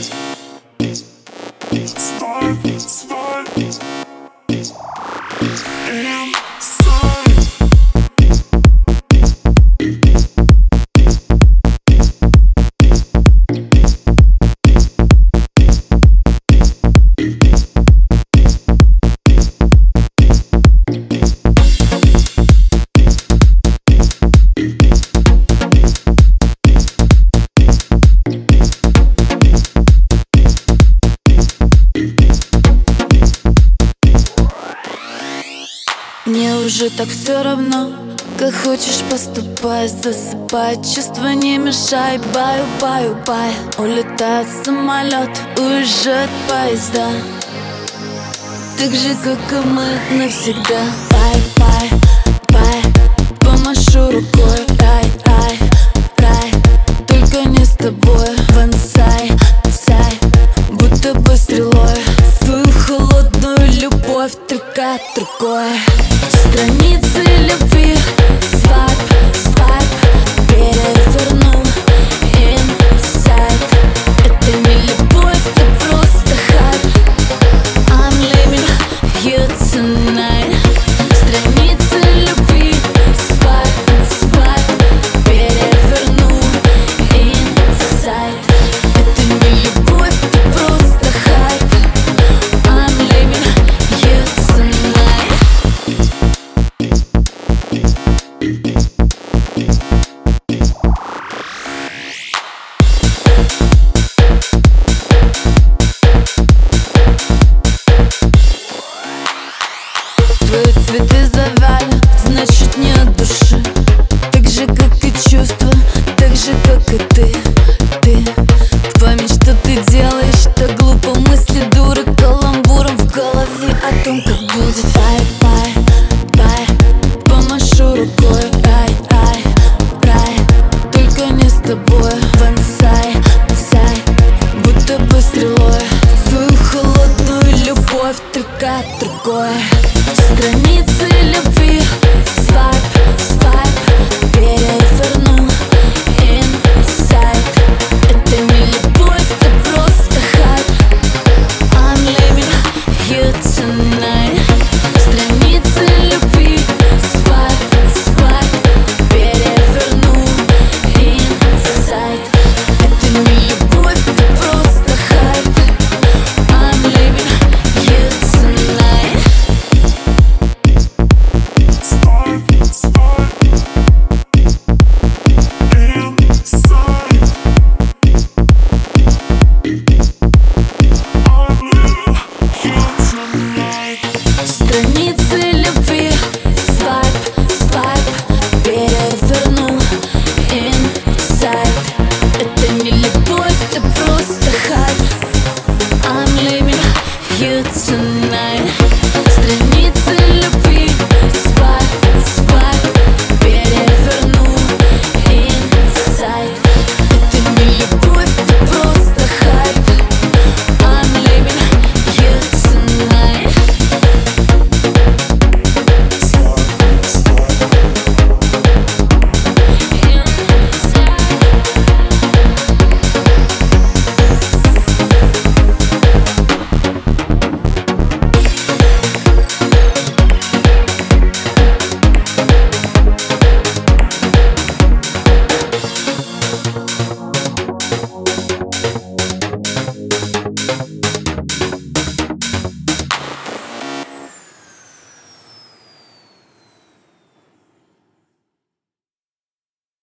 Start, start, start, start, уже так все равно. Как хочешь поступай, засыпай. Чувства не мешай, баю, баю, бай. Улетает самолет, уезжает поезда. Так же, как и мы навсегда. Bye, bye, bye. Помашу рукой, взгляд Страницы любви свадьба. Цветы завяли, значит не от души. Так же, как и чувства, так же, как и ты. Ты, в память, что ты делаешь Так глупо. Мысли дуры каламбуром в голове О том, как будет. Ай-пай, рай Помашу рукой. Рай, рай, рай Только не с тобой. Вансай, сай Будто бы стрелой. Свою холодную любовь Только другой.